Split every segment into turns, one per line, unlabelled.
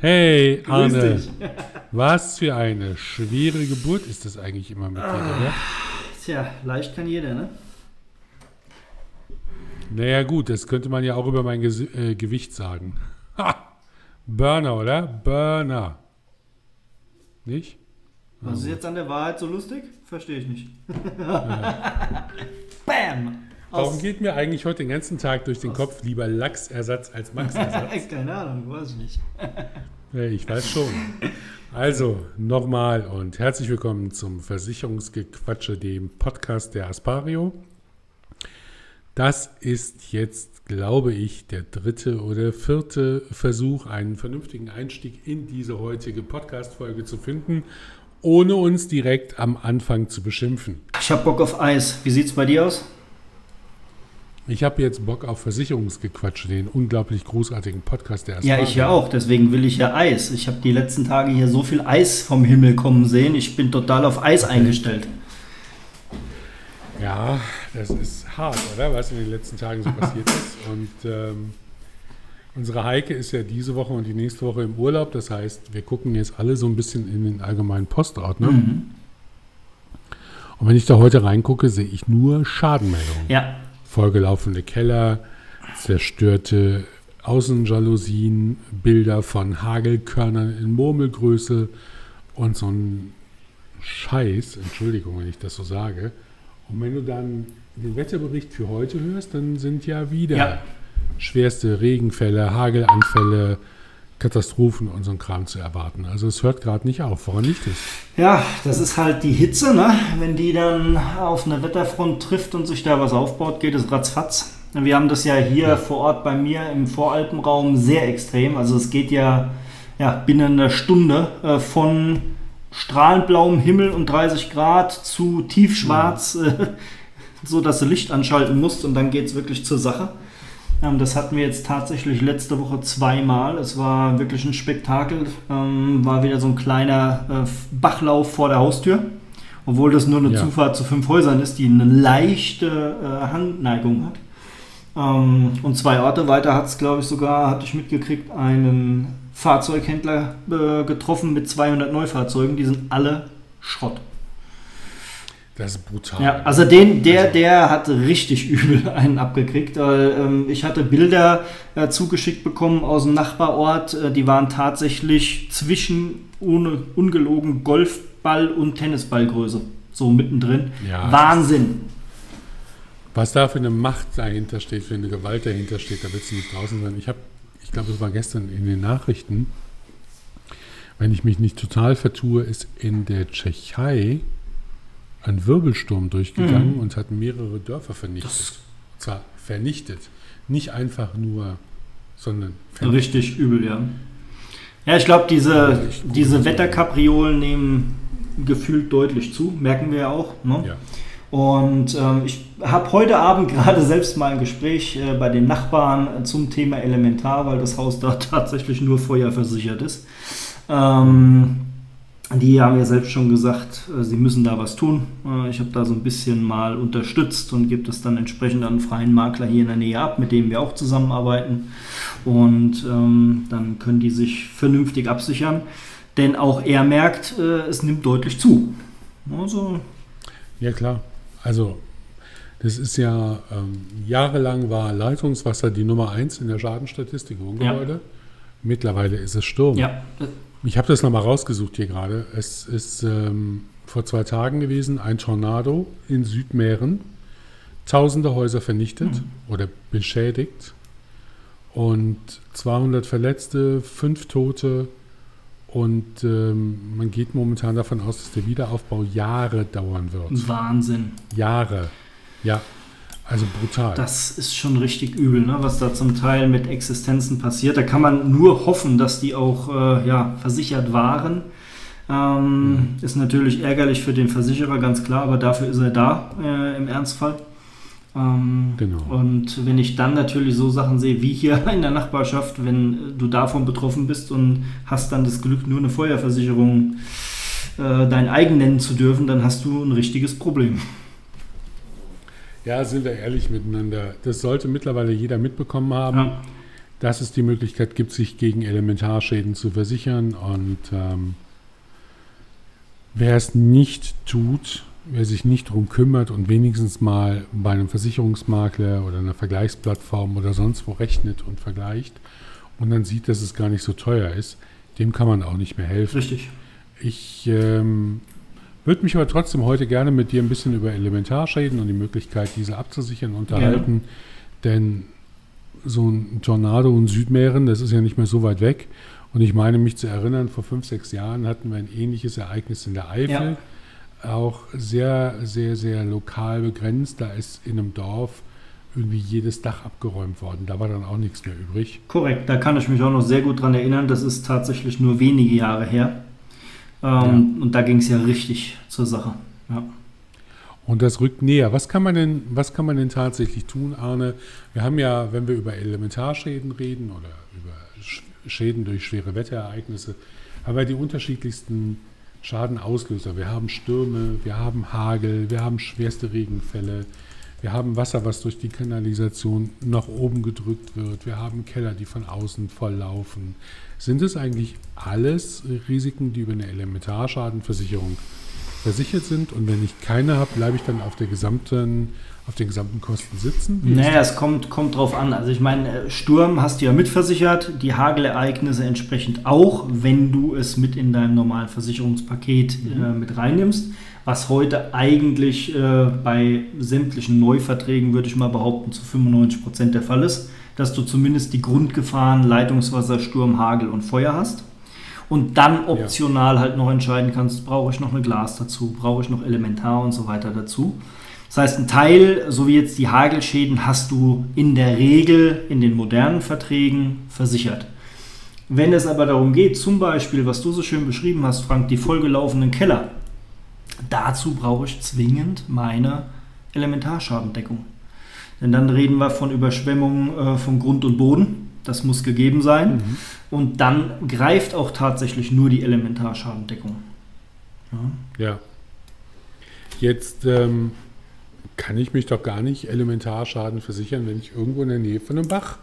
Hey,
Grüß
Arne.
dich.
Was für eine schwere Geburt ist das eigentlich immer mit dir, oder?
Tja, leicht kann jeder, ne?
Naja, gut, das könnte man ja auch über mein Ges äh, Gewicht sagen. Ha! Burner, oder? Burner. Nicht?
Was ist jetzt an der Wahrheit so lustig? Verstehe ich nicht. Bam!
Warum geht mir eigentlich heute den ganzen Tag durch den Kopf lieber Lachsersatz als Maxersatz?
Keine Ahnung, weiß ich nicht.
Ich weiß schon. Also, nochmal und herzlich willkommen zum Versicherungsgequatsche, dem Podcast der Aspario. Das ist jetzt, glaube ich, der dritte oder vierte Versuch, einen vernünftigen Einstieg in diese heutige Podcast-Folge zu finden, ohne uns direkt am Anfang zu beschimpfen.
Ich hab Bock auf Eis. Wie sieht's bei dir aus?
Ich habe jetzt Bock auf Versicherungsgequatsche, den unglaublich großartigen Podcast der Aspario.
Ja, ich ja auch. Deswegen will ich ja Eis. Ich habe die letzten Tage hier so viel Eis vom Himmel kommen sehen. Ich bin total auf Eis eingestellt.
Ja, das ist hart, oder? Was in den letzten Tagen so passiert ist. Und ähm, unsere Heike ist ja diese Woche und die nächste Woche im Urlaub. Das heißt, wir gucken jetzt alle so ein bisschen in den allgemeinen Postordner.
Mhm.
Und wenn ich da heute reingucke, sehe ich nur Schadenmeldungen.
Ja,
Vollgelaufene Keller, zerstörte Außenjalousien, Bilder von Hagelkörnern in Murmelgröße und so ein Scheiß, Entschuldigung, wenn ich das so sage. Und wenn du dann den Wetterbericht für heute hörst, dann sind ja wieder
Ja.
schwerste Regenfälle, Hagelanfälle, Katastrophen und so ein Kram zu erwarten. Also es hört gerade nicht auf. Woran liegt es?
Ja, das ist halt die Hitze, ne? Wenn die dann auf eine Wetterfront trifft und sich da was aufbaut, geht es ratzfatz. Wir haben das ja hier vor Ort bei mir im Voralpenraum sehr extrem. Also es geht ja, ja binnen einer Stunde äh, von strahlend blauem Himmel und 30 Grad zu tiefschwarz, äh, so dass du Licht anschalten musst und dann geht es wirklich zur Sache. Ähm, das hatten wir jetzt tatsächlich letzte Woche zweimal. Es war wirklich ein Spektakel. Ähm, war wieder so ein kleiner äh, Bachlauf vor der Haustür. Obwohl das nur eine
Ja.
Zufahrt zu fünf Häusern ist, die eine leichte äh, Handneigung hat. Ähm, und zwei Orte weiter hat es, glaube ich, sogar, hatte ich mitgekriegt, einen Fahrzeughändler äh, getroffen mit 200 Neufahrzeugen. Die sind alle Schrott.
Das ist brutal.
Ja, also den, der,
Also-
der hat richtig übel einen abgekriegt. Weil, ähm, ich hatte Bilder äh, zugeschickt bekommen aus dem Nachbarort. Äh, die waren tatsächlich zwischen, ohne ungelogen, Golfball- und Tennisballgröße. So mittendrin.
Ja.
Wahnsinn.
Was da für eine Macht dahinter steht, für eine Gewalt dahinter steht, da willst du nicht draußen sein. Ich habe, ich glaube, es war gestern in den Nachrichten, wenn ich mich nicht total vertue, ist in der Tschechei ein Wirbelsturm durchgegangen
Mhm.
und hat mehrere Dörfer vernichtet.
Das-
zwar vernichtet. Nicht einfach nur, sondern vernichtet.
Richtig übel, ja. Ja, ich glaube, diese, diese Wetterkapriolen nehmen gefühlt deutlich zu. Merken wir ja auch. Ne?
Ja.
Und ähm, ich habe heute Abend gerade selbst mal ein Gespräch äh, bei den Nachbarn äh, zum Thema Elementar, weil das Haus da tatsächlich nur feuerversichert ist. Ähm, die haben ja selbst schon gesagt, äh, sie müssen da was tun. Äh, ich habe da so ein bisschen mal unterstützt und gebe das dann entsprechend an einen freien Makler hier in der Nähe ab, mit dem wir auch zusammenarbeiten. Und ähm, dann können die sich vernünftig absichern. Denn auch er merkt, äh, es nimmt deutlich zu. Also,
Ja, klar. Also, das ist ja, ähm, jahrelang war Leitungswasser die Nummer eins in der Schadenstatistik Wohngebäude. Mittlerweile ist es Sturm.
ja,
Ich habe das nochmal rausgesucht hier gerade. Es ist ähm, vor zwei Tagen gewesen, ein Tornado in Südmähren. Tausende Häuser vernichtet oder beschädigt. Und 200 Verletzte, fünf Tote. Und ähm, man geht momentan davon aus, dass der Wiederaufbau Jahre dauern wird.
Wahnsinn.
Jahre. Ja, also brutal.
Das ist schon richtig übel, ne? was da zum Teil mit Existenzen passiert. Da kann man nur hoffen, dass die auch äh, ja, versichert waren. Ähm, Ist natürlich ärgerlich für den Versicherer, ganz klar, aber dafür ist er da äh, im Ernstfall. Ähm,
Genau.
Und wenn ich dann natürlich so Sachen sehe wie hier in der Nachbarschaft, wenn du davon betroffen bist und hast dann das Glück, nur eine Feuerversicherung äh, dein eigen nennen zu dürfen, dann hast du ein richtiges Problem.
Ja, sind wir ehrlich miteinander. Das sollte mittlerweile jeder mitbekommen haben.
Ja.
dass es die Möglichkeit gibt, sich gegen Elementarschäden zu versichern. Und ähm, wer es nicht tut, wer sich nicht darum kümmert und wenigstens mal bei einem Versicherungsmakler oder einer Vergleichsplattform oder sonst wo rechnet und vergleicht und dann sieht, dass es gar nicht so teuer ist, dem kann man auch nicht mehr helfen.
Richtig.
Ich ähm, würde mich aber trotzdem heute gerne mit dir ein bisschen über Elementarschäden und die Möglichkeit, diese abzusichern, unterhalten. Ja. Denn so ein Tornado in Südmähren, das ist ja nicht mehr so weit weg. Und ich meine mich zu erinnern, vor fünf, sechs Jahren hatten wir ein ähnliches Ereignis in der Eifel. Ja. Auch sehr, sehr, sehr lokal begrenzt. Da ist in einem Dorf irgendwie jedes Dach abgeräumt worden. Da war dann auch nichts mehr übrig.
Korrekt, da kann ich mich auch noch sehr gut dran erinnern. Das ist tatsächlich nur wenige Jahre her. Ähm, ja. Und da ging es ja richtig zur Sache. Ja.
Und das rückt näher. Was kann man denn, was kann man denn tatsächlich tun, Arne? Wir haben ja, wenn wir über Elementarschäden reden oder über Schäden durch schwere Wetterereignisse, haben wir die unterschiedlichsten Schadenauslöser. Wir haben Stürme, wir haben Hagel, wir haben schwerste Regenfälle, wir haben Wasser, was durch die Kanalisation nach oben gedrückt wird, wir haben Keller, die von außen volllaufen. Sind es eigentlich alles Risiken, die über eine Elementarschadenversicherung versichert sind und wenn ich keine habe, bleibe ich dann auf der gesamten auf den gesamten Kosten sitzen?
Wie naja, es kommt, kommt drauf an. Also ich meine, äh, Sturm hast du ja mitversichert, die Hagelereignisse entsprechend auch, wenn du es mit in deinem normalen Versicherungspaket mhm. äh, mit reinnimmst. Was heute eigentlich äh, bei sämtlichen Neuverträgen, würde ich mal behaupten, zu 95 Prozent der Fall ist, dass du zumindest die Grundgefahren Leitungswasser, Sturm, Hagel und Feuer hast und dann optional ja. halt noch entscheiden kannst, brauche ich noch eine Glas dazu, brauche ich noch Elementar und so weiter dazu. Das heißt, ein Teil, so wie jetzt die Hagelschäden, hast du in der Regel in den modernen Verträgen versichert. Wenn es aber darum geht, zum Beispiel, was du so schön beschrieben hast, Frank, die vollgelaufenen Keller, dazu brauche ich zwingend meine Elementarschadendeckung. Denn dann reden wir von Überschwemmungen äh, von Grund und Boden das muss gegeben sein. Mhm. Und dann greift auch tatsächlich nur die Elementarschadendeckung.
Ja. ja. Jetzt ähm, kann ich mich doch gar nicht Elementarschaden versichern, wenn ich irgendwo in der Nähe von einem Bach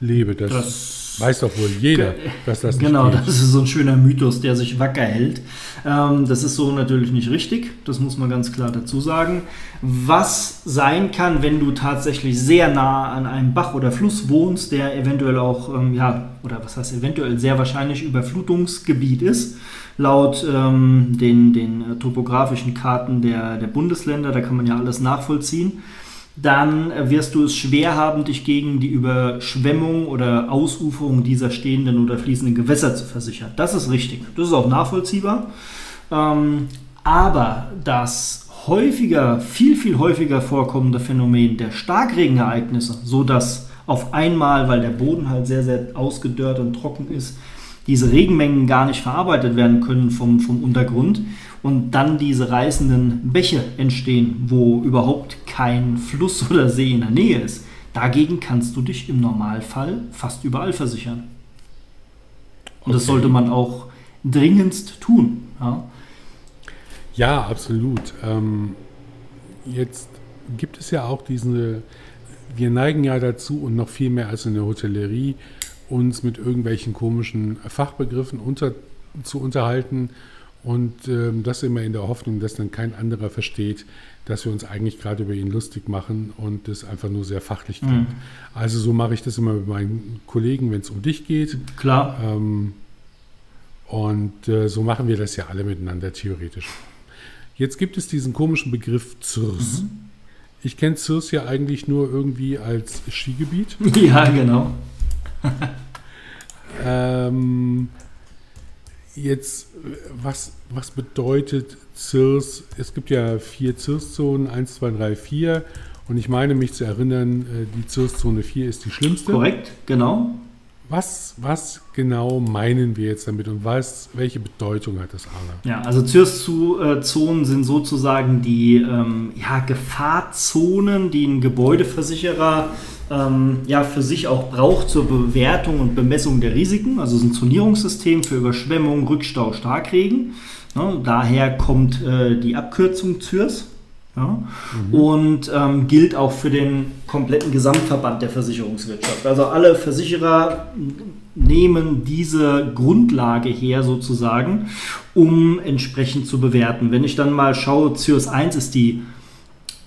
lebe. Das, das weiß doch wohl jeder,
dass das Genau, nicht geht. das ist so ein schöner Mythos, der sich wacker hält. Ähm, das ist so natürlich nicht richtig, das muss man ganz klar dazu sagen. Was sein kann, wenn du tatsächlich sehr nah an einem Bach oder Fluss wohnst, der eventuell auch, ähm, ja, oder was heißt eventuell, sehr wahrscheinlich Überflutungsgebiet ist, laut ähm, den, den topografischen Karten der, der Bundesländer, da kann man ja alles nachvollziehen dann wirst du es schwer haben, dich gegen die Überschwemmung oder Ausuferung dieser stehenden oder fließenden Gewässer zu versichern. Das ist richtig. Das ist auch nachvollziehbar. Ähm, aber das häufiger, viel, viel häufiger vorkommende Phänomen der Starkregenereignisse, so dass auf einmal, weil der Boden halt sehr, sehr ausgedörrt und trocken ist, diese Regenmengen gar nicht verarbeitet werden können vom, vom Untergrund und dann diese reißenden Bäche entstehen, wo überhaupt kein Fluss oder See in der Nähe ist. Dagegen kannst du dich im Normalfall fast überall versichern. Und okay. das sollte man auch dringendst tun. Ja,
ja absolut. Ähm, jetzt gibt es ja auch diese, wir neigen ja dazu und noch viel mehr als in der Hotellerie, uns mit irgendwelchen komischen Fachbegriffen unter, zu unterhalten und ähm, das immer in der Hoffnung, dass dann kein anderer versteht, dass wir uns eigentlich gerade über ihn lustig machen und das einfach nur sehr fachlich klingt. Mhm. Also so mache ich das immer mit meinen Kollegen, wenn es um dich geht.
Klar.
Ähm, und äh, so machen wir das ja alle miteinander theoretisch. Jetzt gibt es diesen komischen Begriff ZIRS. Mhm. Ich kenne ZIRS ja eigentlich nur irgendwie als Skigebiet.
Ja, genau.
ähm, Jetzt, was, was bedeutet CIRS? Es gibt ja vier CIRS-Zonen, 1, 2, 3, 4. Und ich meine mich zu erinnern, äh, die CIRS-Zone 4 ist die schlimmste.
Korrekt, genau.
Was, was genau meinen wir jetzt damit und was, welche Bedeutung hat das Arne?
Ja, also CIRS-Zonen sind sozusagen die ähm, ja, Gefahrzonen, die ein Gebäudeversicherer ähm, ja, für sich auch braucht zur Bewertung und Bemessung der Risiken. Also es ist ein Zonierungssystem für Überschwemmung, Rückstau, Starkregen. Ja, daher kommt äh, die Abkürzung CIRS. Ja? Mhm. Und ähm, gilt auch für den kompletten Gesamtverband der Versicherungswirtschaft. Also alle Versicherer nehmen diese Grundlage her sozusagen, um entsprechend zu bewerten. Wenn ich dann mal schaue, CIRS 1 ist die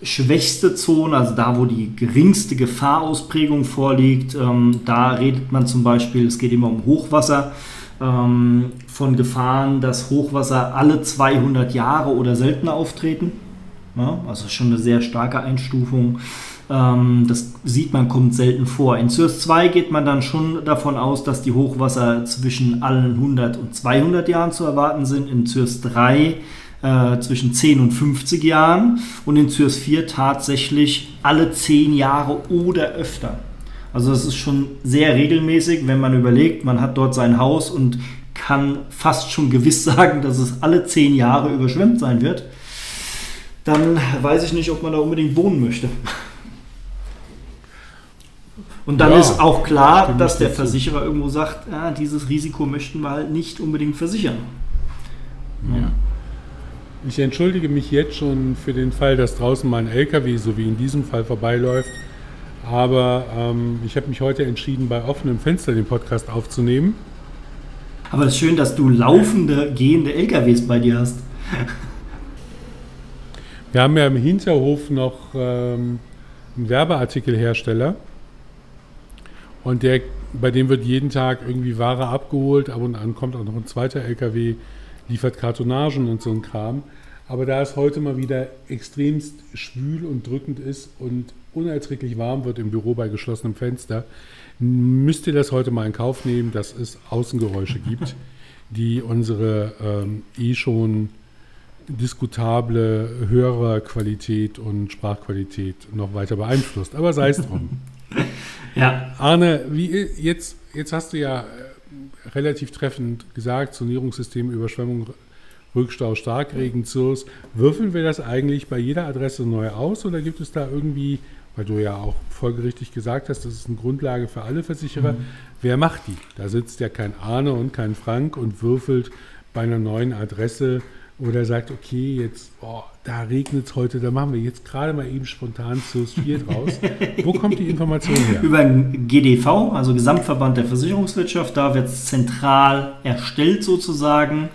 schwächste Zone, also da, wo die geringste Gefahrausprägung vorliegt. Ähm, da redet man zum Beispiel, es geht immer um Hochwasser, ähm, von Gefahren, dass Hochwasser alle 200 Jahre oder seltener auftreten. Ja, also schon eine sehr starke Einstufung. Ähm, das sieht man, kommt selten vor. In CIRS 2 geht man dann schon davon aus, dass die Hochwasser zwischen allen 100 und 200 Jahren zu erwarten sind. In CIRS 3 äh, zwischen 10 und 50 Jahren und in CIRS 4 tatsächlich alle 10 Jahre oder öfter. Also das ist schon sehr regelmäßig, wenn man überlegt, man hat dort sein Haus und kann fast schon gewiss sagen, dass es alle 10 Jahre überschwemmt sein wird dann weiß ich nicht, ob man da unbedingt wohnen möchte. Und dann ja, ist auch klar, dass der Versicherer irgendwo sagt, ah, dieses Risiko möchten wir halt nicht unbedingt versichern.
Ja. Ich entschuldige mich jetzt schon für den Fall, dass draußen mein LKW, so wie in diesem Fall, vorbeiläuft. Aber ähm, ich habe mich heute entschieden, bei offenem Fenster den Podcast aufzunehmen.
Aber es ist schön, dass du laufende, gehende LKWs bei dir hast.
Wir haben ja im Hinterhof noch ähm, einen Werbeartikelhersteller. Und der, bei dem wird jeden Tag irgendwie Ware abgeholt. Ab und an kommt auch noch ein zweiter LKW, liefert Kartonagen und so ein Kram. Aber da es heute mal wieder extremst schwül und drückend ist und unerträglich warm wird im Büro bei geschlossenem Fenster, müsst ihr das heute mal in Kauf nehmen, dass es Außengeräusche gibt, die unsere ähm, eh schon diskutable Hörerqualität und Sprachqualität noch weiter beeinflusst. Aber sei es drum. ja. Arne, wie jetzt, jetzt hast du ja äh, relativ treffend gesagt, Zonierungssystem, Überschwemmung, Rückstau, Starkregen, ZURS. Würfeln wir das eigentlich bei jeder Adresse neu aus oder gibt es da irgendwie, weil du ja auch folgerichtig gesagt hast, das ist eine Grundlage für alle Versicherer, mhm. wer macht die? Da sitzt ja kein Arne und kein Frank und würfelt bei einer neuen Adresse oder sagt, okay, jetzt, oh, da regnet es heute, da machen wir jetzt gerade mal eben spontan zu 4 draus. Wo kommt die Information her?
Über den GDV, also Gesamtverband der Versicherungswirtschaft, da wird es zentral erstellt sozusagen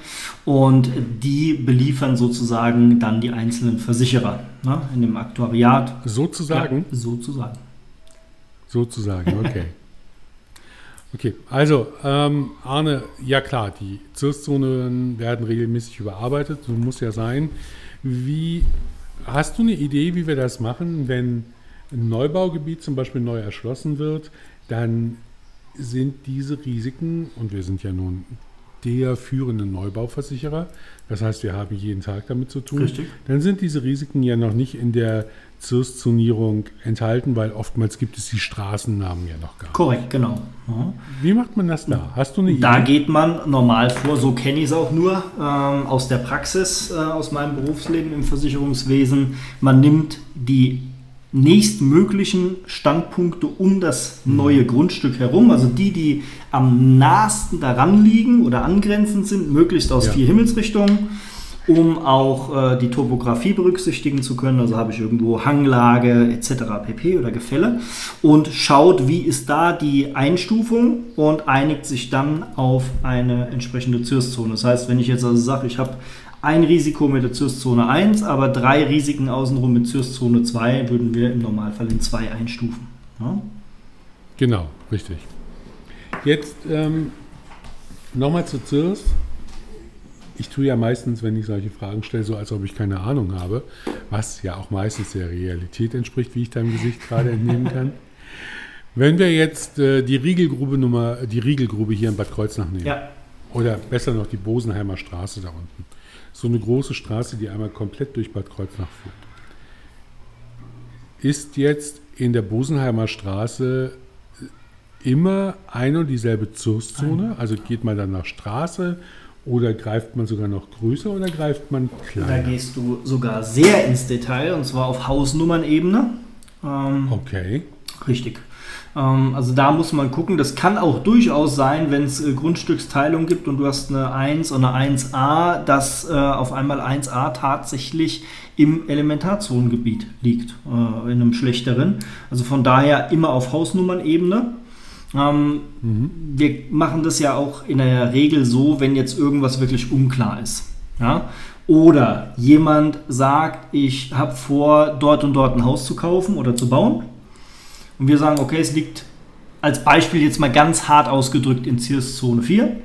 und die beliefern sozusagen dann die einzelnen Versicherer ne, in dem Aktuariat.
Sozusagen?
Ja, sozusagen.
Sozusagen, okay. Okay, also ähm, Arne, ja klar, die ZIRS-Zonen werden regelmäßig überarbeitet, so muss ja sein. Wie hast du eine Idee, wie wir das machen, wenn ein Neubaugebiet zum Beispiel neu erschlossen wird, dann sind diese Risiken, und wir sind ja nun der führende Neubauversicherer, das heißt, wir haben jeden Tag damit zu tun, Richtig. dann sind diese Risiken ja noch nicht in der ZIRS-Zonierung enthalten, weil oftmals gibt es die Straßennamen ja noch gar nicht.
Korrekt, genau.
Ja. Wie macht man das da?
Hast du eine Idee? Da geht man normal vor, so kenne ich es auch nur ähm, aus der Praxis, äh, aus meinem Berufsleben im Versicherungswesen. Man nimmt die nächstmöglichen Standpunkte um das mhm. neue Grundstück herum, also die, die am nahesten daran liegen oder angrenzend sind, möglichst aus ja. vier Himmelsrichtungen um auch äh, die Topografie berücksichtigen zu können. Also habe ich irgendwo Hanglage etc. pp. oder Gefälle und schaut, wie ist da die Einstufung und einigt sich dann auf eine entsprechende ZIRS-Zone. Das heißt, wenn ich jetzt also sage, ich habe ein Risiko mit der ZIRS-Zone 1, aber drei Risiken außenrum mit ZIRS-Zone 2, würden wir im Normalfall in zwei einstufen. Ja?
Genau, richtig. Jetzt ähm, nochmal zu ZIRS ich tue ja meistens, wenn ich solche Fragen stelle, so als ob ich keine Ahnung habe, was ja auch meistens der Realität entspricht, wie ich deinem Gesicht gerade entnehmen kann. Wenn wir jetzt äh, die Riegelgrube Nummer, die Riegelgrube hier in Bad Kreuznach nehmen, ja. oder besser noch die Bosenheimer Straße da unten, so eine große Straße, die einmal komplett durch Bad Kreuznach führt, ist jetzt in der Bosenheimer Straße immer eine und dieselbe Zurszone? Also geht man dann nach Straße oder greift man sogar noch größer oder greift man kleiner?
Da gehst du sogar sehr ins Detail und zwar auf Hausnummernebene.
Ähm, okay.
Richtig. Ähm, also da muss man gucken. Das kann auch durchaus sein, wenn es äh, Grundstücksteilung gibt und du hast eine 1 und eine 1a, dass äh, auf einmal 1a tatsächlich im Elementarzonengebiet liegt, äh, in einem schlechteren. Also von daher immer auf Hausnummernebene. Ähm, mhm. Wir machen das ja auch in der Regel so, wenn jetzt irgendwas wirklich unklar ist. Ja? Oder jemand sagt, ich habe vor, dort und dort ein Haus zu kaufen oder zu bauen. Und wir sagen, okay, es liegt als Beispiel jetzt mal ganz hart ausgedrückt in Zone 4.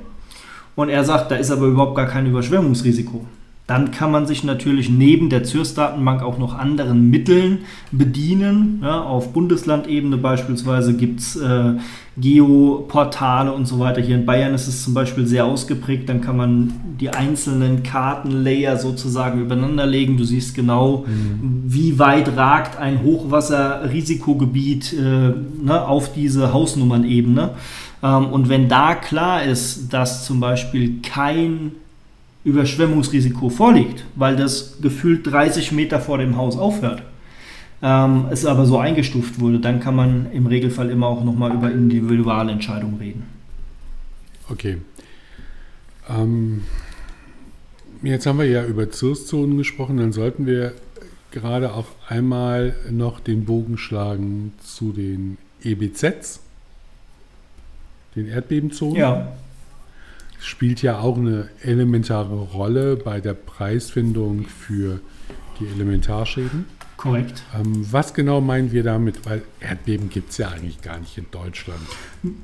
Und er sagt, da ist aber überhaupt gar kein Überschwemmungsrisiko. Dann kann man sich natürlich neben der ZÜRS-Datenbank auch noch anderen Mitteln bedienen. Ja, auf Bundeslandebene beispielsweise gibt es äh, Geoportale und so weiter. Hier in Bayern ist es zum Beispiel sehr ausgeprägt. Dann kann man die einzelnen Kartenlayer sozusagen übereinander legen. Du siehst genau, mhm. wie weit ragt ein Hochwasserrisikogebiet äh, ne, auf diese Hausnummernebene. Ähm, und wenn da klar ist, dass zum Beispiel kein Überschwemmungsrisiko vorliegt, weil das gefühlt 30 Meter vor dem Haus aufhört, ähm, es aber so eingestuft wurde, dann kann man im Regelfall immer auch nochmal über Individualentscheidungen reden.
Okay. Ähm, jetzt haben wir ja über Zurszonen gesprochen, dann sollten wir gerade auch einmal noch den Bogen schlagen zu den EBZs, den Erdbebenzonen.
Ja
spielt ja auch eine elementare Rolle bei der Preisfindung für die Elementarschäden.
Korrekt.
Ähm, was genau meinen wir damit? Weil Erdbeben gibt es ja eigentlich gar nicht in Deutschland.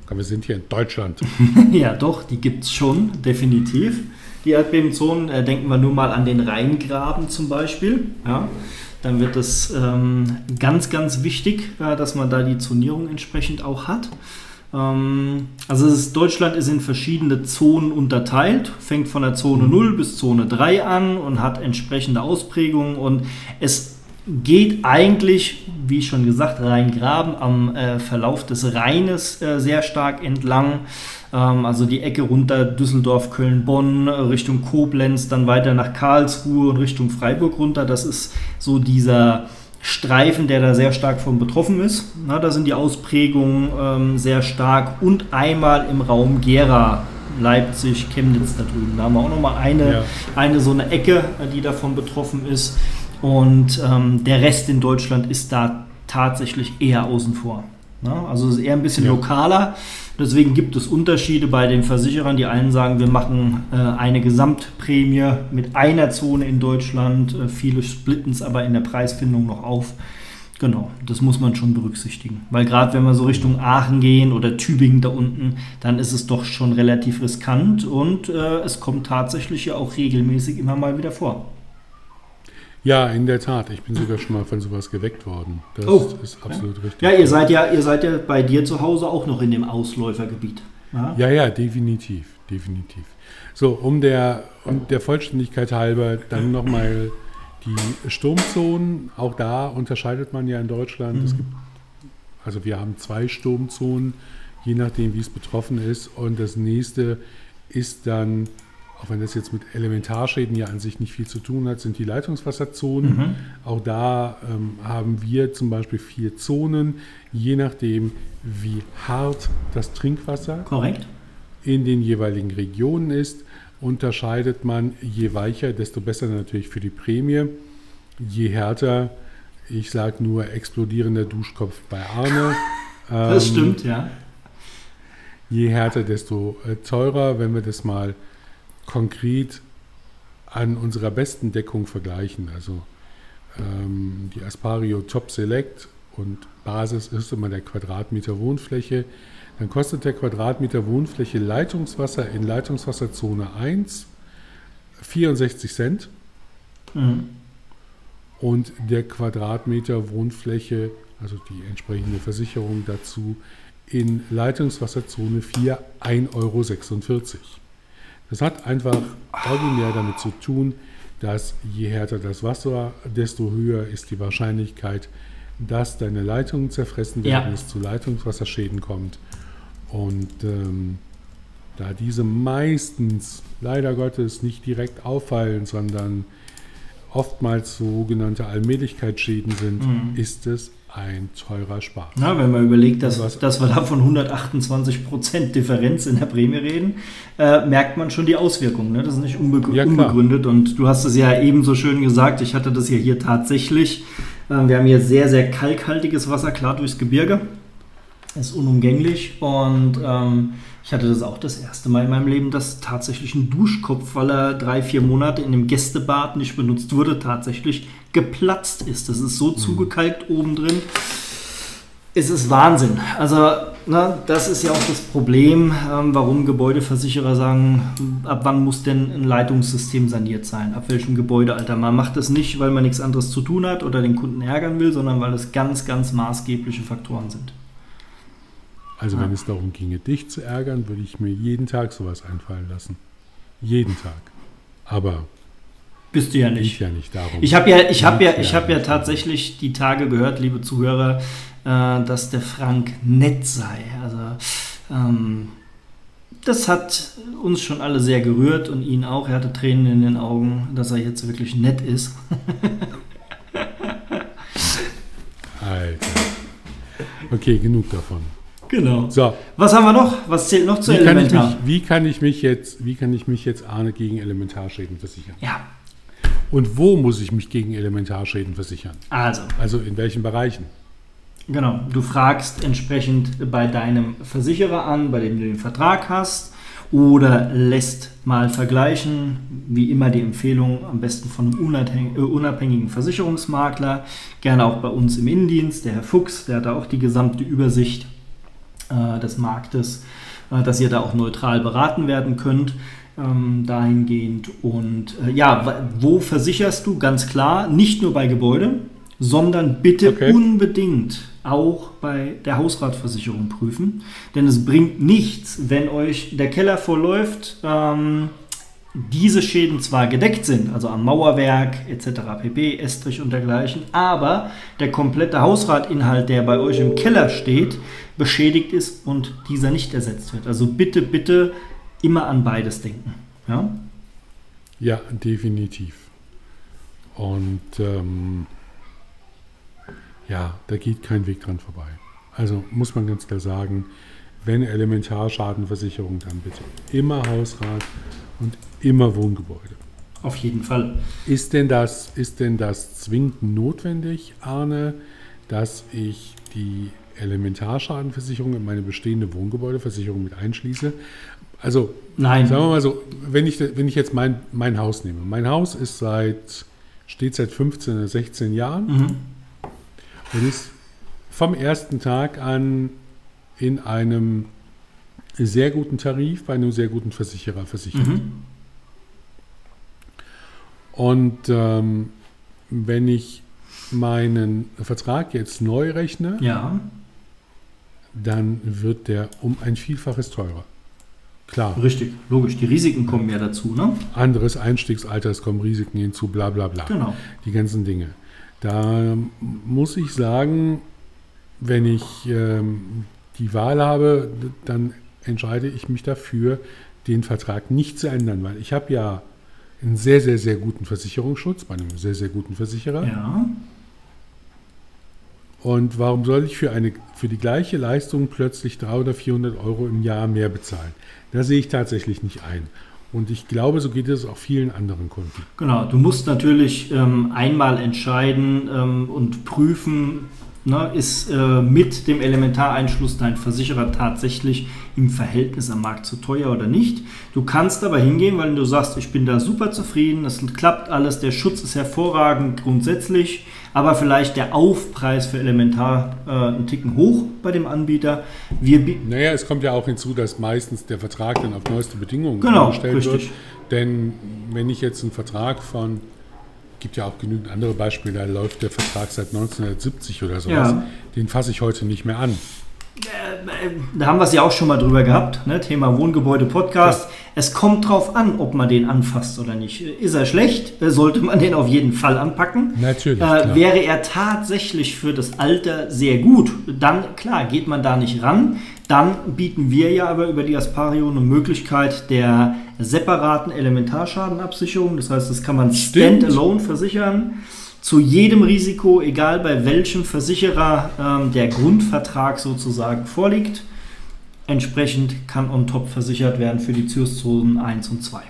Aber wir sind hier in Deutschland.
ja, doch, die gibt es schon, definitiv. Die Erdbebenzonen, äh, denken wir nur mal an den Rheingraben zum Beispiel. Ja, dann wird es ähm, ganz, ganz wichtig, äh, dass man da die Zonierung entsprechend auch hat. Ähm, also ist, Deutschland ist in verschiedene Zonen unterteilt, fängt von der Zone 0 bis Zone 3 an und hat entsprechende Ausprägungen und es geht eigentlich, wie schon gesagt, Rheingraben am äh, Verlauf des Rheines äh, sehr stark entlang. Ähm, also die Ecke runter Düsseldorf, Köln, Bonn, Richtung Koblenz, dann weiter nach Karlsruhe und Richtung Freiburg runter. Das ist so dieser Streifen, der da sehr stark von betroffen ist. Na, da sind die Ausprägungen ähm, sehr stark und einmal im Raum Gera, Leipzig, Chemnitz da drüben. Da haben wir auch nochmal eine, ja. eine so eine Ecke, äh, die davon betroffen ist. Und ähm, der Rest in Deutschland ist da tatsächlich eher außen vor. Na, also es ist eher ein bisschen ja. lokaler. Deswegen gibt es Unterschiede bei den Versicherern. Die einen sagen, wir machen äh, eine Gesamtprämie mit einer Zone in Deutschland. Äh, viele splitten es aber in der Preisfindung noch auf. Genau, das muss man schon berücksichtigen. Weil gerade wenn wir so Richtung Aachen gehen oder Tübingen da unten, dann ist es doch schon relativ riskant und äh, es kommt tatsächlich ja auch regelmäßig immer mal wieder vor.
Ja, in der Tat. Ich bin sogar schon mal von sowas geweckt worden.
Das oh. ist absolut ja. richtig. Ja, ihr seid ja, ihr seid ja bei dir zu Hause auch noch in dem Ausläufergebiet.
Ja, ja, ja definitiv, definitiv. So, um der, um der Vollständigkeit halber dann nochmal die Sturmzonen. Auch da unterscheidet man ja in Deutschland. Mhm. Es gibt, also wir haben zwei Sturmzonen, je nachdem, wie es betroffen ist. Und das nächste ist dann auch wenn das jetzt mit Elementarschäden ja an sich nicht viel zu tun hat, sind die Leitungswasserzonen. Mhm. Auch da ähm, haben wir zum Beispiel vier Zonen, je nachdem, wie hart das Trinkwasser
Korrekt.
in den jeweiligen Regionen ist. Unterscheidet man, je weicher, desto besser natürlich für die Prämie. Je härter, ich sage nur explodierender Duschkopf bei Arne.
das ähm, stimmt, ja.
Je härter, desto äh, teurer, wenn wir das mal konkret an unserer besten Deckung vergleichen. Also ähm, die Aspario Top Select und Basis ist immer der Quadratmeter Wohnfläche. Dann kostet der Quadratmeter Wohnfläche Leitungswasser in Leitungswasserzone 1 64 Cent. Mhm. Und der Quadratmeter Wohnfläche, also die entsprechende Versicherung dazu, in Leitungswasserzone 4 1,46 Euro. Das hat einfach originär damit zu tun, dass je härter das Wasser, desto höher ist die Wahrscheinlichkeit, dass deine Leitungen zerfressen werden, ja. es zu Leitungswasserschäden kommt. Und ähm, da diese meistens leider Gottes nicht direkt auffallen, sondern oftmals sogenannte Allmählichkeitsschäden sind, mhm. ist es ein teurer Spaß.
Na, wenn man überlegt, dass, dass wir da von 128% Differenz in der Prämie reden, äh, merkt man schon die Auswirkungen. Ne? Das ist nicht unbe ja, unbegründet. Und du hast es ja eben so schön gesagt, ich hatte das ja hier tatsächlich. Äh, wir haben hier sehr, sehr kalkhaltiges Wasser, klar durchs Gebirge. Ist unumgänglich und ähm, ich hatte das auch das erste Mal in meinem Leben, dass tatsächlich ein Duschkopf, weil er drei, vier Monate in dem Gästebad nicht benutzt wurde, tatsächlich geplatzt ist. Das ist so mhm. zugekalkt oben drin. Es ist Wahnsinn. Also, na, das ist ja auch das Problem, ähm, warum Gebäudeversicherer sagen, ab wann muss denn ein Leitungssystem saniert sein? Ab welchem Gebäudealter? Man macht das nicht, weil man nichts anderes zu tun hat oder den Kunden ärgern will, sondern weil es ganz, ganz maßgebliche Faktoren sind.
Also ja. wenn es darum ginge, dich zu ärgern, würde ich mir jeden Tag sowas einfallen lassen. Jeden Tag. Aber
bist du ja nicht.
ja nicht darum.
Ich habe ja, ich habe ja, ich habe ja tatsächlich die Tage gehört, liebe Zuhörer, äh, dass der Frank nett sei. Also ähm, das hat uns schon alle sehr gerührt und ihn auch. Er hatte Tränen in den Augen, dass er jetzt wirklich nett ist.
Alter. Okay, genug davon.
Genau. So. Was haben wir noch? Was zählt noch zu
wie Elementar? Kann mich, wie, kann ich mich jetzt, wie kann ich mich jetzt Arne gegen Elementarschäden versichern?
Ja.
Und wo muss ich mich gegen Elementarschäden versichern?
Also.
Also in welchen Bereichen?
Genau. Du fragst entsprechend bei deinem Versicherer an, bei dem du den Vertrag hast, oder lässt mal vergleichen, wie immer die Empfehlung am besten von einem äh, unabhängigen Versicherungsmakler, gerne auch bei uns im Innendienst, der Herr Fuchs, der hat da auch die gesamte Übersicht des Marktes, äh, dass ihr da auch neutral beraten werden könnt. Ähm, dahingehend. Und äh, ja, wo versicherst du? Ganz klar, nicht nur bei Gebäude, sondern bitte okay. unbedingt auch bei der Hausratversicherung prüfen. Denn es bringt nichts, wenn euch der Keller vorläuft, ähm, diese Schäden zwar gedeckt sind, also am Mauerwerk etc., pp, Estrich und dergleichen, aber der komplette Hausratinhalt, der bei euch im Keller steht, beschädigt ist und dieser nicht ersetzt wird. Also bitte, bitte immer an beides denken. Ja,
ja definitiv. Und ähm, ja, da geht kein Weg dran vorbei. Also muss man ganz klar sagen, wenn Elementarschadenversicherung, dann bitte immer Hausrat und immer Wohngebäude.
Auf jeden Fall.
Ist denn das, ist denn das zwingend notwendig, Arne, dass ich die Elementarschadenversicherung in meine bestehende Wohngebäudeversicherung mit einschließe? Also,
Nein.
sagen wir mal so, wenn ich, wenn ich jetzt mein, mein Haus nehme. Mein Haus ist seit, steht seit 15 oder 16 Jahren mhm. und ist vom ersten Tag an in einem sehr guten Tarif bei einem sehr guten Versicherer versichert. Mhm. Und ähm, wenn ich meinen Vertrag jetzt neu rechne,
ja.
Dann wird der um ein Vielfaches teurer. Klar.
Richtig, logisch. Die Risiken kommen ja dazu, ne?
Anderes Einstiegsalter, es kommen Risiken hinzu, bla bla bla.
Genau.
Die ganzen Dinge. Da muss ich sagen, wenn ich ähm, die Wahl habe, dann entscheide ich mich dafür, den Vertrag nicht zu ändern, weil ich habe ja einen sehr, sehr, sehr guten Versicherungsschutz bei einem sehr, sehr guten Versicherer.
Ja.
Und warum soll ich für, eine, für die gleiche Leistung plötzlich 300 oder 400 Euro im Jahr mehr bezahlen? Da sehe ich tatsächlich nicht ein. Und ich glaube, so geht es auch vielen anderen Kunden.
Genau, du musst natürlich ähm, einmal entscheiden ähm, und prüfen, ne, ist äh, mit dem Elementareinschluss dein Versicherer tatsächlich im Verhältnis am Markt zu teuer oder nicht. Du kannst aber hingehen, weil du sagst, ich bin da super zufrieden, es klappt alles, der Schutz ist hervorragend grundsätzlich, aber vielleicht der Aufpreis für Elementar äh, einen Ticken hoch bei dem Anbieter.
Wir naja, es kommt ja auch hinzu, dass meistens der Vertrag dann auf neueste Bedingungen
genau, gestellt wird.
Denn wenn ich jetzt einen Vertrag von gibt ja auch genügend andere Beispiele, da läuft der Vertrag seit 1970 oder sowas. Ja. Den fasse ich heute nicht mehr an.
Da haben wir es ja auch schon mal drüber gehabt, ne? Thema Wohngebäude-Podcast. Ja. Es kommt drauf an, ob man den anfasst oder nicht. Ist er schlecht, sollte man den auf jeden Fall anpacken.
Natürlich.
Äh, wäre er tatsächlich für das Alter sehr gut, dann klar, geht man da nicht ran. Dann bieten wir ja aber über die Aspario eine Möglichkeit der separaten Elementarschadenabsicherung. Das heißt, das kann man standalone versichern. Zu jedem Risiko, egal bei welchem Versicherer ähm, der Grundvertrag sozusagen vorliegt. Entsprechend kann on top versichert werden für die Zürszonen 1 und 2.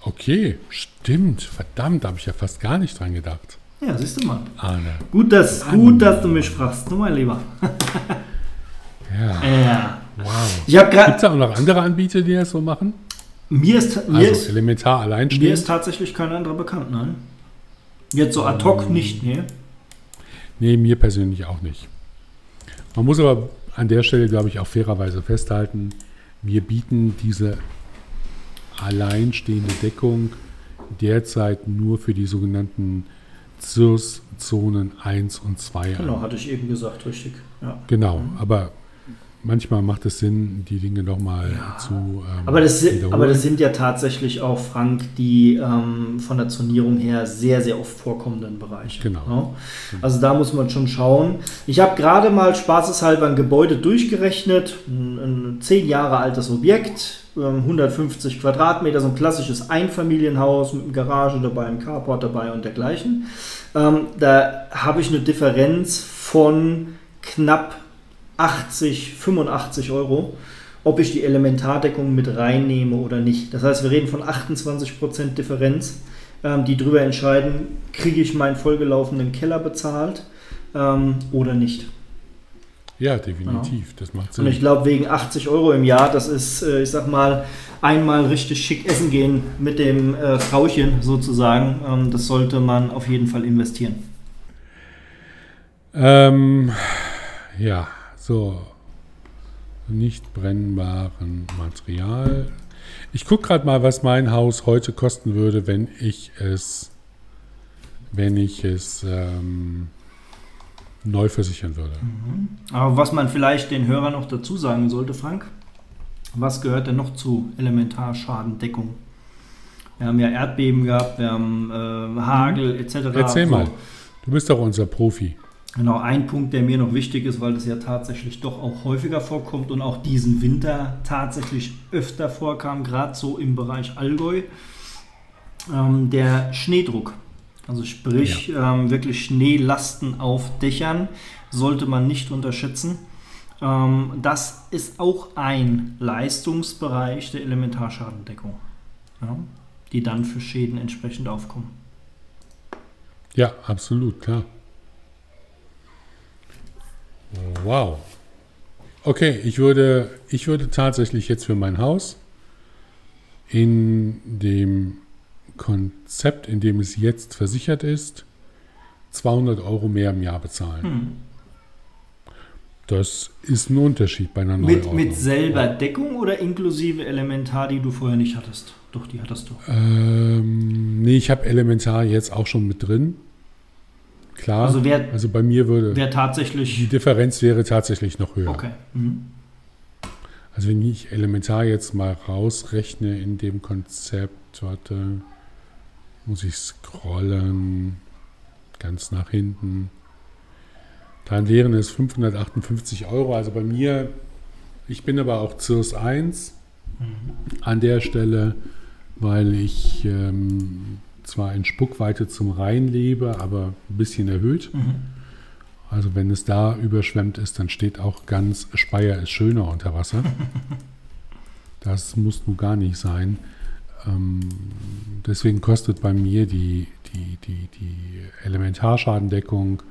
Okay, stimmt. Verdammt, da habe ich ja fast gar nicht dran gedacht.
Ja, siehst du mal.
Arne.
Gut, dass, gut, dass du mich fragst, du mein Lieber. Ich habe
Gibt es
gerade.
da auch noch andere Anbieter, die das so machen?
Mir ist, mir,
Also
ist,
elementar
mir
alleinstehend?
ist tatsächlich kein anderer bekannt, nein. Jetzt so ad hoc nicht, nee.
Nee, mir persönlich auch nicht. Man muss aber an der Stelle, glaube ich, auch fairerweise festhalten, wir bieten diese alleinstehende Deckung derzeit nur für die sogenannten ZIRS-Zonen 1 und 2
Genau,
an.
hatte ich eben gesagt, richtig. Ja.
Genau, aber manchmal macht es Sinn, die Dinge nochmal
Ja.
zu ähm,
Aber, das, sind- aber das sind ja tatsächlich auch, Frank, die ähm, von der Zonierung her sehr, sehr oft vorkommenden Bereiche.
Genau.
Ja? Also da muss man schon schauen. Ich habe gerade mal spaßeshalber ein Gebäude durchgerechnet, ein, ein zehn Jahre altes Objekt, ähm, 150 Quadratmeter, so ein klassisches Einfamilienhaus mit einem Garage dabei, einem Carport dabei und dergleichen. Ähm, da habe ich eine Differenz von knapp 80, 85 Euro, ob ich die Elementardeckung mit reinnehme oder nicht. Das heißt, wir reden von 28% Differenz, ähm, die darüber entscheiden, kriege ich meinen vollgelaufenen Keller bezahlt ähm, oder nicht.
Ja, definitiv, das macht
Und ich
Sinn.
glaube, wegen 80 Euro im Jahr, das ist, äh, ich sag mal, einmal richtig schick essen gehen mit dem äh, Frauchen sozusagen. Ähm, das sollte man auf jeden Fall investieren.
Ähm, ja, so. Nicht brennbaren Material. Ich gucke gerade mal, was mein Haus heute kosten würde, wenn ich es, wenn ich es ähm, neu versichern würde.
Aber was man vielleicht den Hörern noch dazu sagen sollte, Frank, was gehört denn noch zu Elementarschadendeckung? Wir haben ja Erdbeben gehabt, wir haben äh, Hagel etc.
Erzähl
So.
mal. Du bist doch unser Profi.
Genau, ein Punkt, der mir noch wichtig ist, weil das ja tatsächlich doch auch häufiger vorkommt und auch diesen Winter tatsächlich öfter vorkam, gerade so im Bereich Allgäu, ähm, der Schneedruck. Also sprich, ähm, wirklich Schneelasten auf Dächern sollte man nicht unterschätzen. Ähm, das ist auch ein Leistungsbereich der Elementarschadendeckung, ja, die dann für Schäden entsprechend aufkommen.
Ja, absolut, klar. Wow. Okay, ich würde, ich würde tatsächlich jetzt für mein Haus in dem Konzept, in dem es jetzt versichert ist, 200 Euro mehr im Jahr bezahlen.
Hm.
Das ist ein Unterschied bei einer
Mit,
Neuordnung.
mit selber Deckung oder inklusive Elementar, die du vorher nicht hattest? Doch, die hattest du.
Ähm, nee, ich habe Elementar jetzt auch schon mit drin. Klar.
Also wer,
also bei mir würde
wer
die
tatsächlich.
Differenz wäre tatsächlich noch höher.
Okay. Mhm.
Also wenn ich elementar jetzt mal rausrechne in dem Konzept, warte, muss ich scrollen, ganz nach hinten. Dann wären es 558 Euro. Also bei mir, ich bin aber auch CIRS 1 an der Stelle, weil ich ähm, zwar in Spuckweite zum Rhein lebe, aber ein bisschen erhöht.
Mhm.
Also wenn es da überschwemmt ist, dann steht auch ganz Speyer ist schöner unter Wasser. Das muss nun gar nicht sein. Ähm, deswegen kostet bei mir die, die, die, die Elementarschadendeckung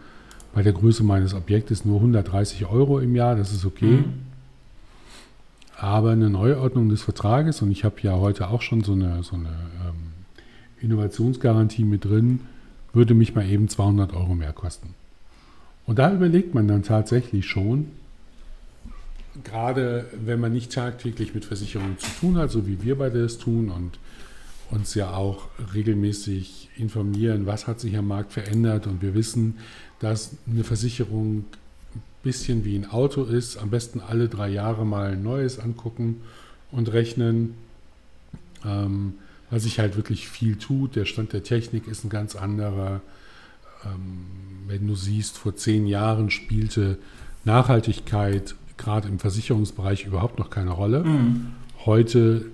bei der Größe meines Objektes nur 130 Euro im Jahr. Das ist okay.
Mhm.
Aber eine Neuordnung des Vertrages, und ich habe ja heute auch schon so eine, so eine ähm, Innovationsgarantie mit drin, würde mich mal eben 200 Euro mehr kosten. Und da überlegt man dann tatsächlich schon, gerade wenn man nicht tagtäglich mit Versicherungen zu tun hat, so wie wir beide es tun und uns ja auch regelmäßig informieren, was hat sich am Markt verändert und wir wissen, dass eine Versicherung ein bisschen wie ein Auto ist, am besten alle drei Jahre mal ein neues angucken und rechnen, ähm, weil sich halt wirklich viel tut. Der Stand der Technik ist ein ganz anderer. Ähm, wenn du siehst, vor zehn Jahren spielte Nachhaltigkeit gerade im Versicherungsbereich überhaupt noch keine Rolle.
Mhm.
Heute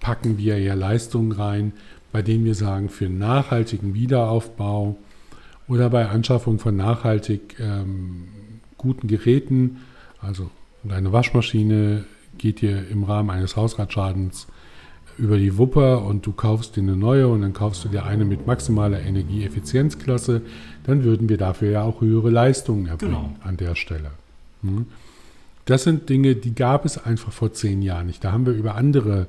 packen wir ja Leistungen rein, bei denen wir sagen, für nachhaltigen Wiederaufbau oder bei Anschaffung von nachhaltig ähm, guten Geräten, also deine Waschmaschine geht dir im Rahmen eines Hausratschadens über die Wupper und du kaufst dir eine neue und dann kaufst du dir eine mit maximaler Energieeffizienzklasse, dann würden wir dafür ja auch höhere Leistungen erbringen genau. an der Stelle. Hm? Das sind Dinge, die gab es einfach vor zehn Jahren nicht. Da haben wir über andere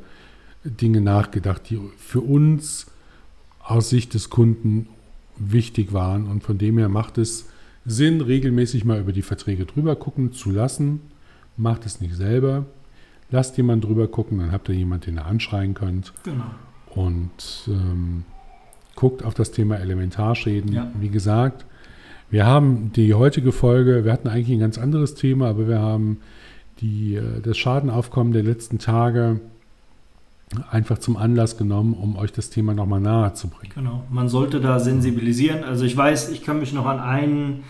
Dinge nachgedacht, die für uns aus Sicht des Kunden wichtig waren. Und von dem her macht es Sinn, regelmäßig mal über die Verträge drüber gucken zu lassen. Macht es nicht selber. Lasst jemand drüber gucken, dann habt ihr jemanden, den ihr anschreien könnt.
Genau.
Und ähm, guckt auf das Thema Elementarschäden. Ja. Wie gesagt, wir haben die heutige Folge, wir hatten eigentlich ein ganz anderes Thema, aber wir haben die, äh, das Schadenaufkommen der letzten Tage einfach zum Anlass genommen, um euch das Thema nochmal nahe zu bringen.
Genau, man sollte da sensibilisieren. Also ich weiß, ich kann mich noch an einen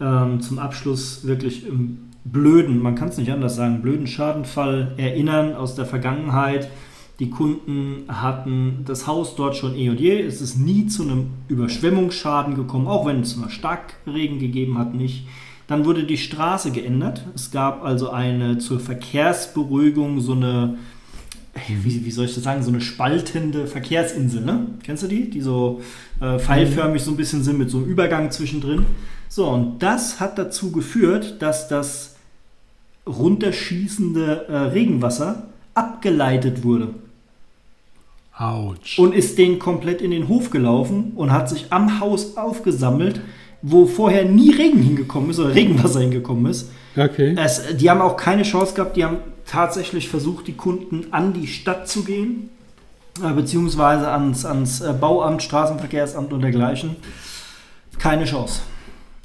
ähm, zum Abschluss wirklich im blöden, man kann es nicht anders sagen, blöden Schadenfall erinnern aus der Vergangenheit. Die Kunden hatten das Haus dort schon eh und je. Es ist nie zu einem Überschwemmungsschaden gekommen, auch wenn es mal Starkregen gegeben hat, nicht. Dann wurde die Straße geändert. Es gab also eine zur Verkehrsberuhigung so eine wie, wie, soll ich das sagen, so eine spaltende Verkehrsinsel, ne? Kennst du die? Die so äh, pfeilförmig so ein bisschen sind mit so einem Übergang zwischendrin. So, und das hat dazu geführt, dass das runterschießende äh, Regenwasser abgeleitet wurde.
Autsch.
Und ist den komplett in den Hof gelaufen und hat sich am Haus aufgesammelt, wo vorher nie Regen hingekommen ist oder Regenwasser hingekommen ist.
Okay.
Es, die haben auch keine Chance gehabt, die haben tatsächlich versucht, die Kunden an die Stadt zu gehen, äh, beziehungsweise ans, ans äh, Bauamt, Straßenverkehrsamt und dergleichen. Keine Chance.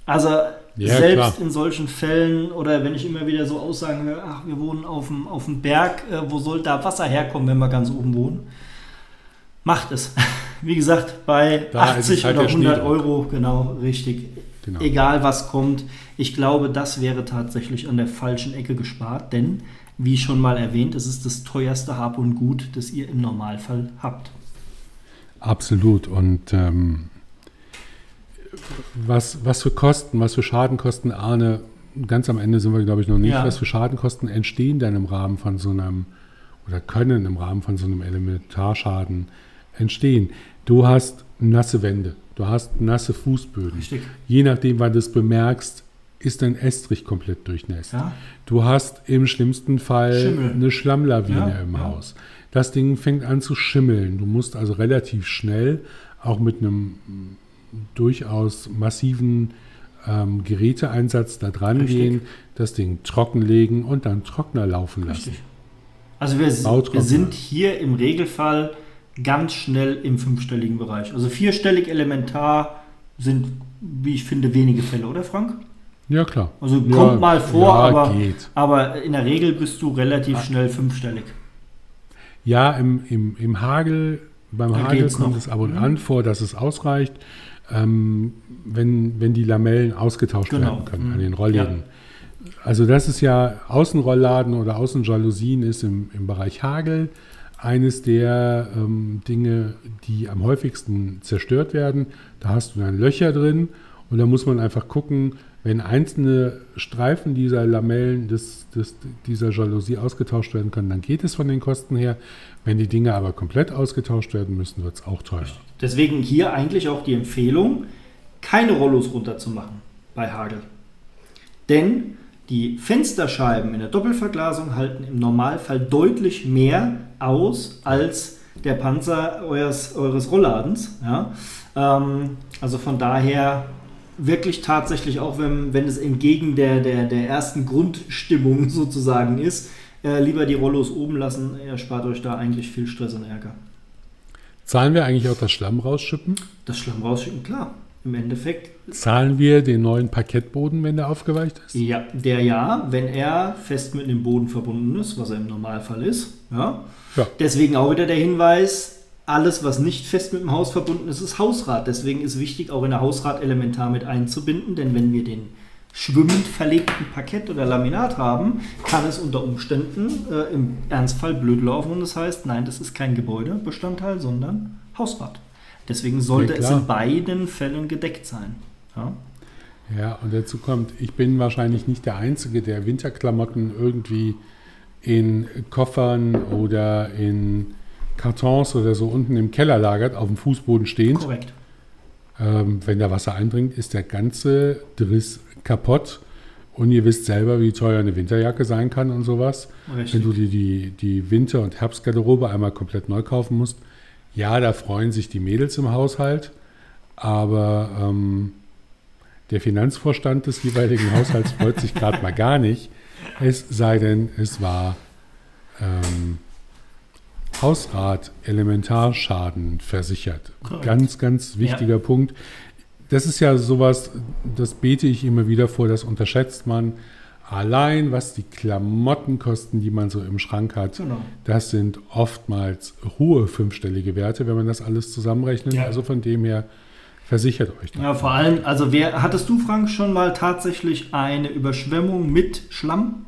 Also ja, selbst klar. in solchen Fällen oder wenn ich immer wieder so Aussagen höre, ach, wir wohnen auf dem, auf dem Berg, äh, wo soll da Wasser herkommen, wenn wir ganz oben wohnen? Macht es. Wie gesagt, bei da 80 halt oder 100 Euro, genau, richtig. Genau. Egal was kommt. Ich glaube, das wäre tatsächlich an der falschen Ecke gespart, denn wie schon mal erwähnt, es ist das teuerste Hab und Gut, das ihr im Normalfall habt.
Absolut. Und ähm, was, was für Kosten, was für Schadenkosten, Arne, ganz am Ende sind wir, glaube ich, noch nicht, ja. was für Schadenkosten entstehen denn im Rahmen von so einem oder können im Rahmen von so einem Elementarschaden entstehen. Du hast nasse Wände, du hast nasse Fußböden.
Richtig.
Je nachdem, wann du es bemerkst, ist dein Estrich komplett durchnässt. Ja. Du hast im schlimmsten Fall Schimmel. eine Schlammlawine ja, im. Haus. Das Ding fängt an zu schimmeln. Du musst also relativ schnell, auch mit einem durchaus massiven ähm, Geräteeinsatz da dran Richtig. gehen, das Ding trockenlegen und dann Trockner laufen lassen. Richtig.
Also wir, wir sind hier im Regelfall ganz schnell im fünfstelligen Bereich. Also vierstellig elementar sind, wie ich finde, wenige Fälle, oder Frank?
Ja, klar.
Also kommt ja, mal vor, ja, aber, aber in der Regel bist du relativ schnell fünfstellig.
Ja, im, im, im Hagel, beim da Hagel kommt es ab und mhm. an vor, dass es ausreicht, ähm, wenn, wenn die Lamellen ausgetauscht genau. werden können mhm. an den Rollläden. Ja. Also das ist ja Außenrollladen oder Außenjalousien ist im, im Bereich Hagel eines der ähm, Dinge, die am häufigsten zerstört werden. Da hast du dann Löcher drin und da muss man einfach gucken, wenn einzelne Streifen dieser Lamellen des, des, dieser Jalousie ausgetauscht werden können, dann geht es von den Kosten her. Wenn die Dinge aber komplett ausgetauscht werden müssen, wird es auch teuer.
Deswegen hier eigentlich auch die Empfehlung, keine Rollos runterzumachen bei Hagel. Denn die Fensterscheiben in der Doppelverglasung halten im Normalfall deutlich mehr aus als der Panzer eures, eures Rollladens. Ja? Ähm, also von daher wirklich tatsächlich, auch wenn, wenn es entgegen der, der, der ersten Grundstimmung sozusagen ist, äh, lieber die Rollos oben lassen. Er spart euch da eigentlich viel Stress und Ärger.
Zahlen wir eigentlich auch das Schlamm rausschippen?
Das Schlamm rausschippen, klar. Im Endeffekt.
Zahlen wir den neuen Parkettboden, wenn der aufgeweicht ist?
Ja, der ja, wenn er fest mit dem Boden verbunden ist, was er im Normalfall ist. Ja. ja. Deswegen auch wieder der Hinweis, alles, was nicht fest mit dem Haus verbunden ist, ist Hausrat. Deswegen ist wichtig, auch in der Hausrat elementar mit einzubinden, denn wenn wir den schwimmend verlegten Parkett oder Laminat haben, kann es unter Umständen äh, im Ernstfall blöd laufen und das heißt, nein, das ist kein Gebäudebestandteil, sondern Hausrat. Deswegen sollte
Ja,
es in beiden Fällen gedeckt sein. Ja?
Ja, und dazu kommt, ich bin wahrscheinlich nicht der Einzige, der Winterklamotten irgendwie in Koffern oder in Kartons oder so unten im Keller lagert, auf dem Fußboden stehend.
Korrekt.
Ähm, wenn da Wasser eindringt, ist der ganze Driss kaputt. Und ihr wisst selber, wie teuer eine Winterjacke sein kann und sowas.
Richtig.
Wenn du dir die, die Winter- und Herbstgarderobe einmal komplett neu kaufen musst. Ja, da freuen sich die Mädels im Haushalt, aber ähm, der Finanzvorstand des jeweiligen Haushalts freut sich gerade mal gar nicht. Es sei denn, es war ähm, Hausrat Elementarschaden versichert.
Korrekt.
Ganz, ganz wichtiger Punkt. Das ist ja sowas, das bete ich immer wieder vor, das unterschätzt man. Allein was die Klamotten kosten, die man so im Schrank hat,
Genau.
das sind oftmals hohe fünfstellige Werte, wenn man das alles zusammenrechnet.
Ja.
Also von dem her versichert euch das.
Ja, vor allem, also wer, hattest du, Frank, schon mal tatsächlich eine Überschwemmung mit Schlamm?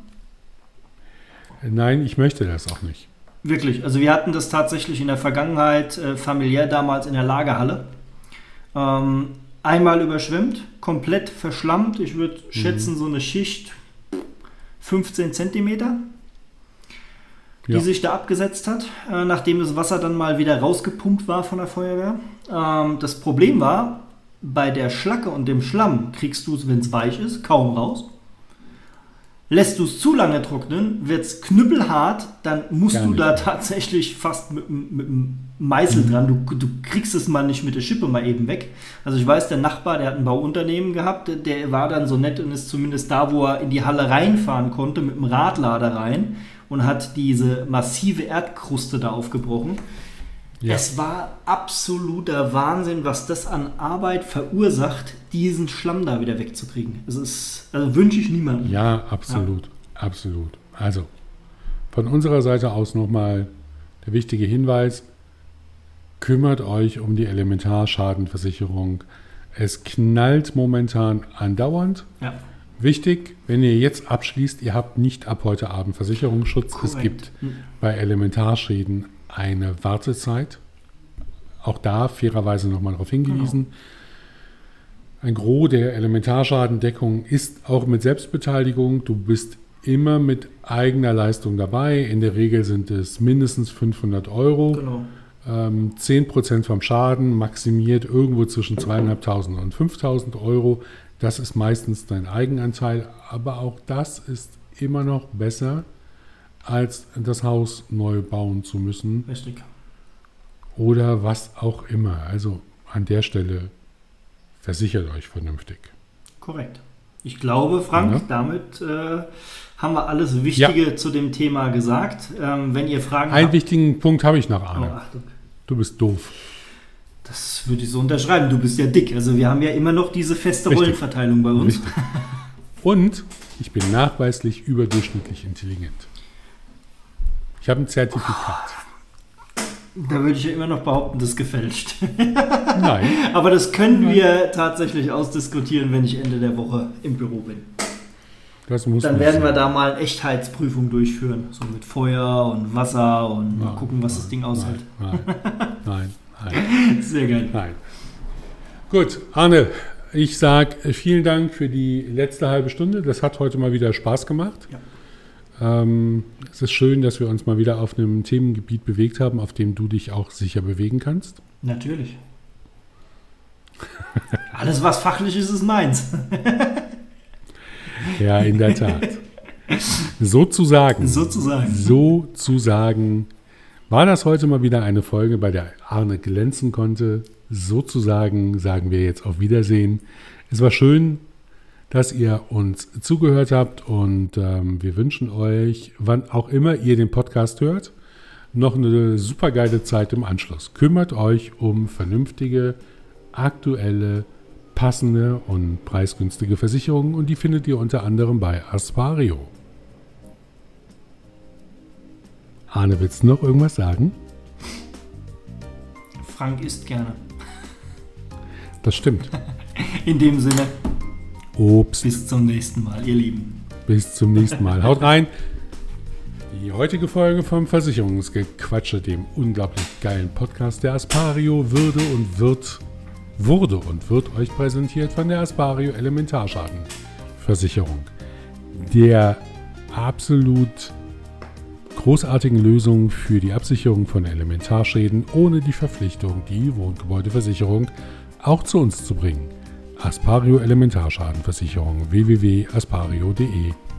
Nein, ich möchte das auch nicht.
Wirklich, also wir hatten das tatsächlich in der Vergangenheit äh, familiär damals in der Lagerhalle. Ähm, einmal überschwemmt, komplett verschlammt. Ich würde schätzen, so eine Schicht 15 Zentimeter, die
Ja.
sich da abgesetzt hat, äh, nachdem das Wasser dann mal wieder rausgepumpt war von der Feuerwehr. Ähm, das Problem war, bei der Schlacke und dem Schlamm kriegst du es, wenn es weich ist, kaum raus. Lässt du es zu lange trocknen, wird es knüppelhart, dann musst
Gar
du da
mehr.
tatsächlich fast mit, dem- mit dem Meißel dran. Du, du kriegst es mal nicht mit der Schippe mal eben weg. Also ich weiß, der Nachbar, der hat ein Bauunternehmen gehabt, der- der war dann so nett und ist zumindest da, wo er in die Halle reinfahren konnte, mit dem Radlader rein und hat diese massive Erdkruste da aufgebrochen.
Ja.
Es war absoluter Wahnsinn, was das an Arbeit verursacht, diesen Schlamm da wieder wegzukriegen. Es ist, also wünsche ich niemandem.
Ja, absolut. Absolut. Also, von unserer Seite aus nochmal der wichtige Hinweis: kümmert euch um die Elementarschadenversicherung. Es knallt momentan andauernd.
Ja.
Wichtig, wenn ihr jetzt abschließt, ihr habt nicht ab heute Abend Versicherungsschutz. Es
Korrekt.
gibt
Hm.
bei Elementarschäden eine Wartezeit. Auch da fairerweise nochmal darauf hingewiesen. Ein Gros der Elementarschadendeckung ist auch mit Selbstbeteiligung. Du bist immer mit eigener Leistung dabei. In der Regel sind es mindestens 500 Euro.
Genau.
Ähm, 10% vom Schaden maximiert irgendwo zwischen 2.500 und 5.000 Euro. Das ist meistens dein Eigenanteil, aber auch das ist immer noch besser, als das Haus neu bauen zu müssen
Richtig.
oder was auch immer. Also an der Stelle versichert euch vernünftig.
Korrekt. Ich glaube, Frank,
Ja.
damit äh, haben wir alles Wichtige zu dem Thema gesagt. Ähm, wenn ihr Fragen
Einen
habt.
wichtigen Punkt habe ich noch,
Oh,
Arne.
Achtung.
Du bist doof.
Das würde ich so unterschreiben. Du bist ja dick. Also wir haben ja immer noch diese feste
Richtig.
Rollenverteilung bei uns.
Richtig. Und ich bin nachweislich überdurchschnittlich intelligent. Ich habe ein Zertifikat.
Da würde ich ja immer noch behaupten, das ist gefälscht.
Nein.
Aber das können wir tatsächlich ausdiskutieren, wenn ich Ende der Woche im Büro bin.
Das muss
Dann werden wir
sein.
da mal eine Echtheitsprüfung durchführen. So mit Feuer und Wasser und mal
Nein,
gucken, was das
nein,
Ding aushält.
Nein, nein, nein,
Sehr geil.
nein. Gut, Arne, ich sage vielen Dank für die letzte halbe Stunde. Das hat heute mal wieder Spaß gemacht. Ähm, es ist schön, dass wir uns mal wieder auf einem Themengebiet bewegt haben, auf dem du dich auch sicher bewegen kannst.
Natürlich. Alles, was fachlich ist, ist meins.
Ja, in der Tat. Sozusagen.
Sozusagen.
Sozusagen war das heute mal wieder eine Folge, bei der Arne glänzen konnte. Sozusagen sagen wir jetzt auf Wiedersehen. Es war schön, dass ihr uns zugehört habt und ähm, wir wünschen euch, wann auch immer ihr den Podcast hört, noch eine super geile Zeit im Anschluss. Kümmert euch um vernünftige, aktuelle, passende und preisgünstige Versicherungen und die findet ihr unter anderem bei Aspario. Arne, willst du noch irgendwas sagen?
Frank isst gerne.
Das stimmt.
In dem Sinne,
Obst.
Bis zum nächsten Mal, ihr Lieben.
Bis zum nächsten Mal. Haut rein. Die heutige Folge vom Versicherungsgequatsche, dem unglaublich geilen Podcast der Aspario, würde und wird, wurde und wird euch präsentiert von der Aspario Elementarschadenversicherung. Der absolut großartigen Lösung für die Absicherung von Elementarschäden ohne die Verpflichtung, die Wohngebäudeversicherung auch zu uns zu bringen. Aspario Elementarschadenversicherung www.aspario.de